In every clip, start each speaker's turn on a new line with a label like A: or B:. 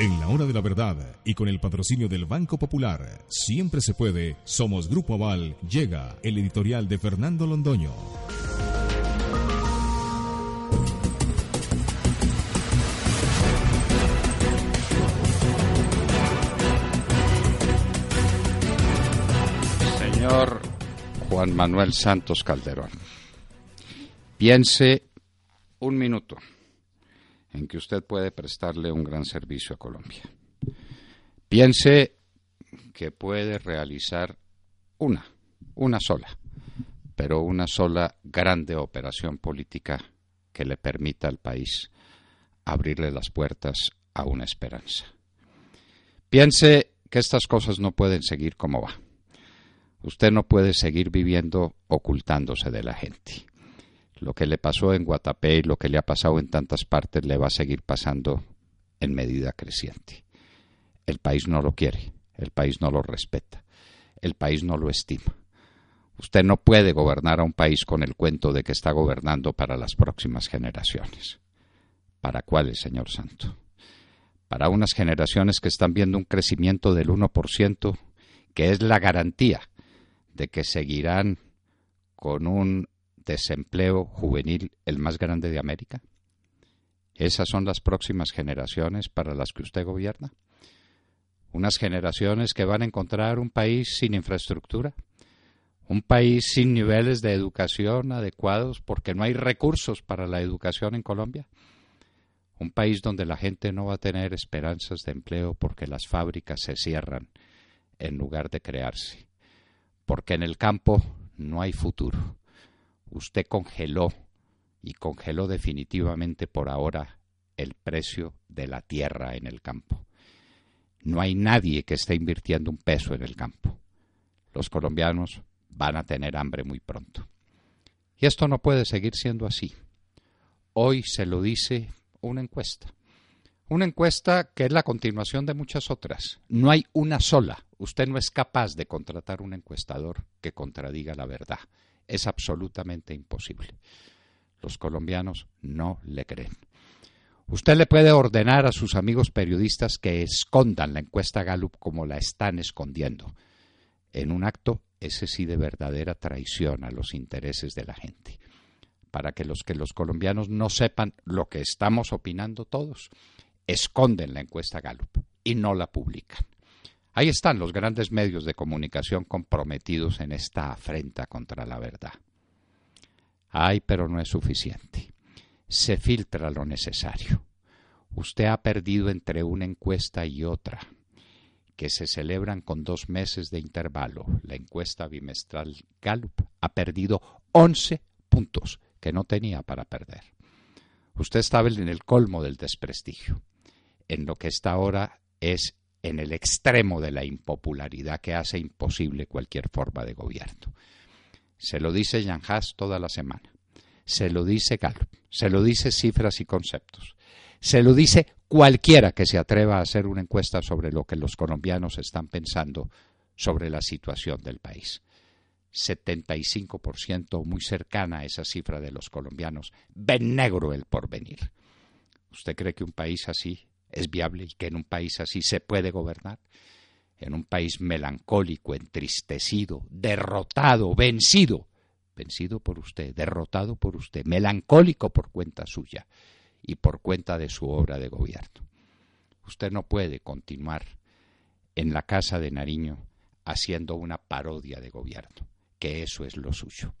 A: En la hora de la verdad y con el patrocinio del Banco Popular, siempre se puede, somos Grupo Aval, llega el editorial de Fernando Londoño.
B: Señor Juan Manuel Santos Calderón, piense un minuto en que usted puede prestarle un gran servicio a Colombia. Piense que puede realizar una, una sola, pero una sola grande operación política que le permita al país abrirle las puertas a una esperanza. Piense que estas cosas no pueden seguir como va. Usted no puede seguir viviendo ocultándose de la gente. Lo que le pasó en Guatapé y lo que le ha pasado en tantas partes le va a seguir pasando en medida creciente. El país no lo quiere, el país no lo respeta, el país no lo estima. Usted no puede gobernar a un país con el cuento de que está gobernando para las próximas generaciones. ¿Para cuáles, señor Santo? Para unas generaciones que están viendo un crecimiento del 1%, que es la garantía de que seguirán con un desempleo juvenil el más grande de América? ¿Esas son las próximas generaciones para las que usted gobierna? Unas generaciones que van a encontrar un país sin infraestructura, un país sin niveles de educación adecuados porque no hay recursos para la educación en Colombia, un país donde la gente no va a tener esperanzas de empleo porque las fábricas se cierran en lugar de crearse, porque en el campo no hay futuro, usted congeló y congeló definitivamente por ahora el precio de la tierra en el campo. No hay nadie que esté invirtiendo un peso en el campo. Los colombianos van a tener hambre muy pronto. Y esto no puede seguir siendo así. Hoy se lo dice una encuesta. Una encuesta que es la continuación de muchas otras. No hay una sola. Usted no es capaz de contratar un encuestador que contradiga la verdad es absolutamente imposible. Los colombianos no le creen. Usted le puede ordenar a sus amigos periodistas que escondan la encuesta Gallup como la están escondiendo. En un acto, ese sí de verdadera traición a los intereses de la gente. Para que los que los colombianos no sepan lo que estamos opinando todos, esconden la encuesta Gallup y no la publican. Ahí están los grandes medios de comunicación comprometidos en esta afrenta contra la verdad. Ay, pero no es suficiente. Se filtra lo necesario. Usted ha perdido entre una encuesta y otra, que se celebran con dos meses de intervalo. La encuesta bimestral Gallup ha perdido 11 puntos que no tenía para perder. Usted estaba en el colmo del desprestigio. En lo que está ahora es en el extremo de la impopularidad que hace imposible cualquier forma de gobierno. Se lo dice Jan Haas toda la semana. Se lo dice Gallup. Se lo dice cifras y conceptos. Se lo dice cualquiera que se atreva a hacer una encuesta sobre lo que los colombianos están pensando sobre la situación del país. 75% muy cercana a esa cifra de los colombianos ven negro el porvenir. ¿Usted cree que un país así es viable y que en un país así se puede gobernar, en un país melancólico, entristecido, derrotado, vencido, vencido por usted, derrotado por usted, melancólico por cuenta suya y por cuenta de su obra de gobierno. Usted no puede continuar en la casa de Nariño haciendo una parodia de gobierno, que eso es lo suyo,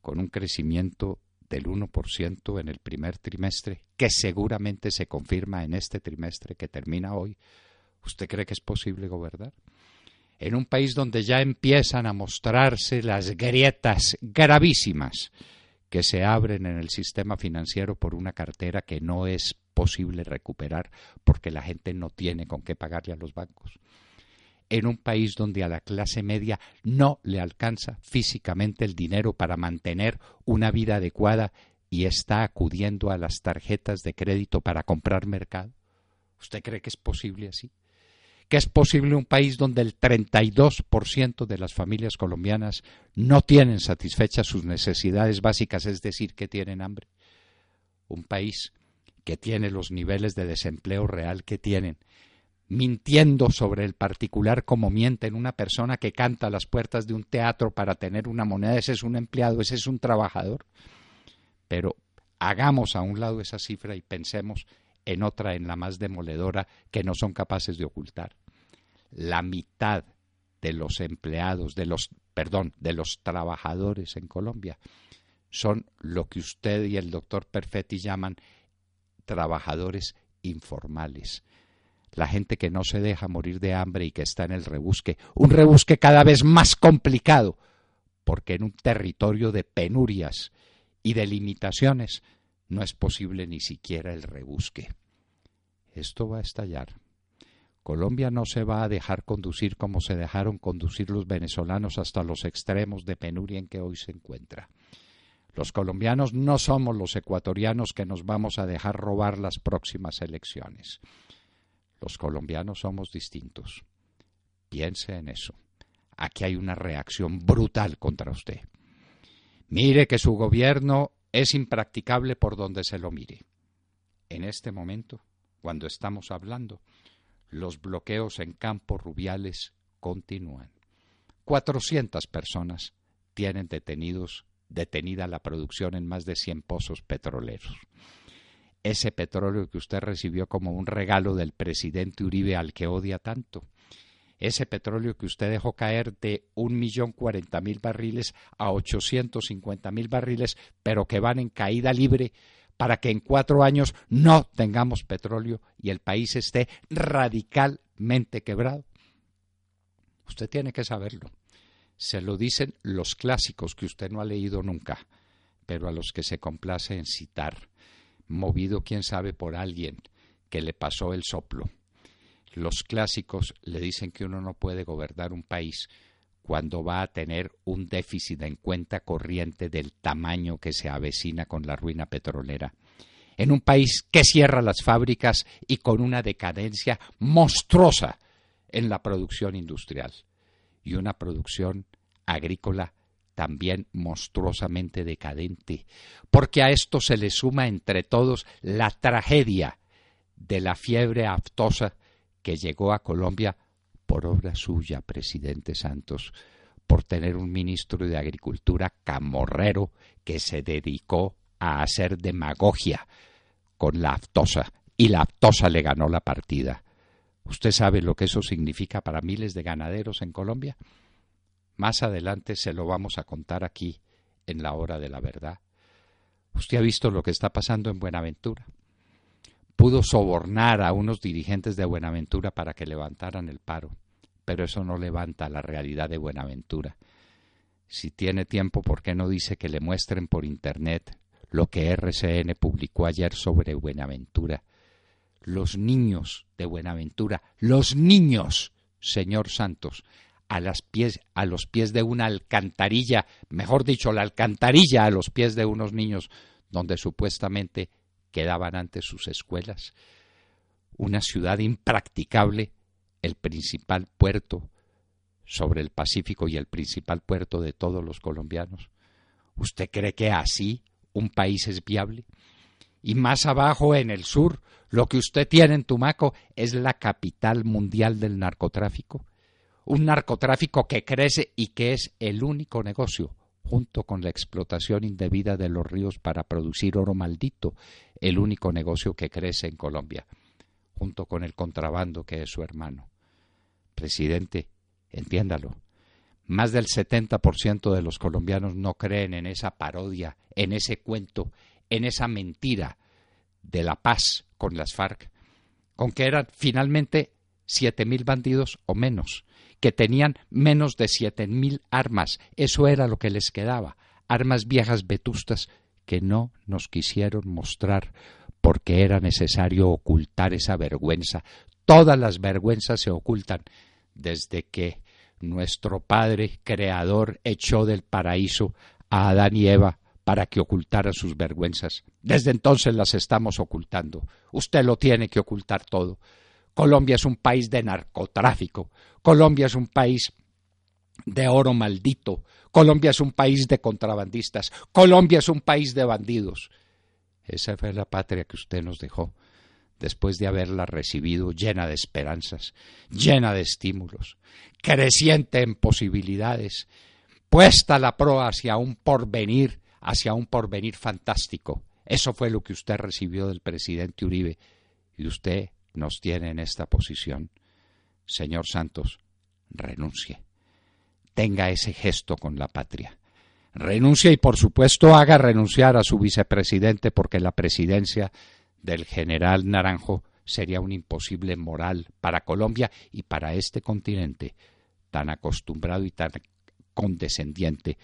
B: con un crecimiento del 1% en el primer trimestre, que seguramente se confirma en este trimestre que termina hoy, ¿usted cree que es posible gobernar? En un país donde ya empiezan a mostrarse las grietas gravísimas que se abren en el sistema financiero por una cartera que no es posible recuperar porque la gente no tiene con qué pagarle a los bancos. En un país donde a la clase media no le alcanza físicamente el dinero para mantener una vida adecuada y está acudiendo a las tarjetas de crédito para comprar mercado. ¿Usted cree que es posible así? ¿Que es posible un país donde el 32% de las familias colombianas no tienen satisfechas sus necesidades básicas, es decir, que tienen hambre? Un país que tiene los niveles de desempleo real que tienen, mintiendo sobre el particular como mienten una persona que canta a las puertas de un teatro para tener una moneda, ese es un empleado, ese es un trabajador. Pero hagamos a un lado esa cifra y pensemos en otra, en la más demoledora, que no son capaces de ocultar. La mitad de los empleados, de los, perdón, de los trabajadores en Colombia son lo que usted y el doctor Perfetti llaman trabajadores informales. La gente que no se deja morir de hambre y que está en el rebusque, un rebusque cada vez más complicado, porque en un territorio de penurias y de limitaciones no es posible ni siquiera el rebusque. Esto va a estallar. Colombia no se va a dejar conducir como se dejaron conducir los venezolanos hasta los extremos de penuria en que hoy se encuentra. Los colombianos no somos los ecuatorianos que nos vamos a dejar robar las próximas elecciones. Los colombianos somos distintos. Piense en eso. Aquí hay una reacción brutal contra usted. Mire que su gobierno es impracticable por donde se lo mire. En este momento, cuando estamos hablando, los bloqueos en campos rubiales continúan. Cuatrocientas personas tienen detenidos, detenida la producción en más de cien pozos petroleros. Ese petróleo que usted recibió como un regalo del presidente Uribe al que odia tanto, ese petróleo que usted dejó caer de un millón cuarenta mil barriles a ochocientos cincuenta mil barriles, pero que van en caída libre para que en cuatro años no tengamos petróleo y el país esté radicalmente quebrado. Usted tiene que saberlo. Se lo dicen los clásicos que usted no ha leído nunca, pero a los que se complace en citar, movido quién sabe por alguien que le pasó el soplo los clásicos le dicen que uno no puede gobernar un país cuando va a tener un déficit en cuenta corriente del tamaño que se avecina con la ruina petrolera. En un país que cierra las fábricas y con una decadencia monstruosa en la producción industrial y una producción agrícola también monstruosamente decadente, porque a esto se le suma entre todos la tragedia de la fiebre aftosa que llegó a Colombia por obra suya, presidente Santos, por tener un ministro de Agricultura camorrero que se dedicó a hacer demagogia con la aftosa y la aftosa le ganó la partida. ¿Usted sabe lo que eso significa para miles de ganaderos en Colombia? Más adelante se lo vamos a contar aquí en la hora de la verdad. Usted ha visto lo que está pasando en Buenaventura pudo sobornar a unos dirigentes de Buenaventura para que levantaran el paro, pero eso no levanta la realidad de Buenaventura. Si tiene tiempo, ¿por qué no dice que le muestren por Internet lo que RCN publicó ayer sobre Buenaventura? Los niños de Buenaventura, los niños, señor Santos, a, los pies de una alcantarilla, mejor dicho, la alcantarilla a los pies de unos niños, donde supuestamente quedaban antes sus escuelas, una ciudad impracticable, el principal puerto sobre el Pacífico y el principal puerto de todos los colombianos. ¿Usted cree que así un país es viable? Y más abajo en el sur, lo que usted tiene en Tumaco es la capital mundial del narcotráfico. Un narcotráfico que crece y que es el único negocio junto con la explotación indebida de los ríos para producir oro maldito, el único negocio que crece en Colombia, junto con el contrabando que es su hermano. Presidente, entiéndalo, más del 70% de los colombianos no creen en esa parodia, en ese cuento, en esa mentira de la paz con las FARC, con que eran finalmente siete mil bandidos o menos, que tenían menos de siete mil armas. Eso era lo que les quedaba, armas viejas vetustas que no nos quisieron mostrar porque era necesario ocultar esa vergüenza. Todas las vergüenzas se ocultan desde que nuestro Padre Creador echó del paraíso a Adán y Eva para que ocultaran sus vergüenzas. Desde entonces las estamos ocultando. Usted lo tiene que ocultar todo. Colombia es un país de narcotráfico. Colombia es un país de oro maldito. Colombia es un país de contrabandistas. Colombia es un país de bandidos. Esa fue la patria que usted nos dejó después de haberla recibido llena de esperanzas, llena de estímulos, creciente en posibilidades, puesta la proa hacia un porvenir, hacia un porvenir fantástico. Eso fue lo que usted recibió del presidente Uribe y usted nos tiene en esta posición. Señor Santos, renuncie. Tenga ese gesto con la patria. Renuncie y por supuesto haga renunciar a su vicepresidente porque la presidencia del general Naranjo sería un imposible moral para Colombia y para este continente tan acostumbrado y tan condescendiente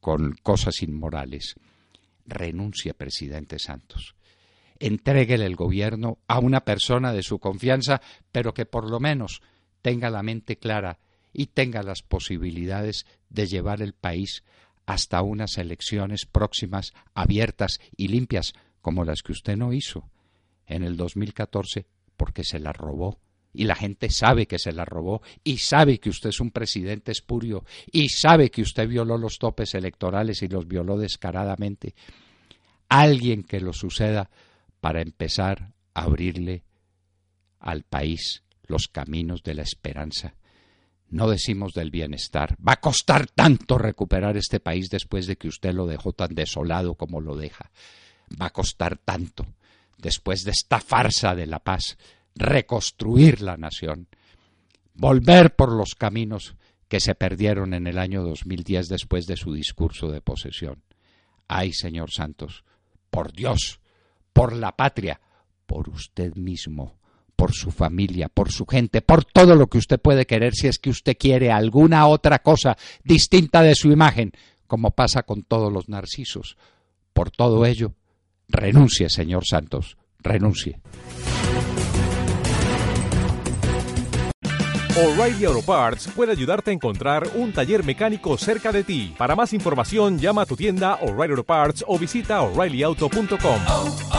B: con cosas inmorales. Renuncie, presidente Santos. Entréguele el gobierno a una persona de su confianza, pero que por lo menos tenga la mente clara y tenga las posibilidades de llevar el país hasta unas elecciones próximas, abiertas y limpias, como las que usted no hizo en el 2014 porque se la robó. Y la gente sabe que se la robó y sabe que usted es un presidente espurio y sabe que usted violó los topes electorales y los violó descaradamente. Alguien que lo suceda para empezar a abrirle al país los caminos de la esperanza. No decimos del bienestar. Va a costar tanto recuperar este país después de que usted lo dejó tan desolado como lo deja. Va a costar tanto después de esta farsa de la paz, reconstruir la nación, volver por los caminos que se perdieron en el año 2010 después de su discurso de posesión. Ay, señor Santos, por Dios, por la patria, por usted mismo, por su familia, por su gente, por todo lo que usted puede querer si es que usted quiere alguna otra cosa distinta de su imagen, como pasa con todos los narcisos. Por todo ello, Renuncie, señor Santos, renuncie.
C: O'Reilly Auto Parts puede ayudarte a encontrar un taller mecánico cerca de ti. Para más información, llama a tu tienda O'Reilly Auto Parts o visita oreillyauto.com.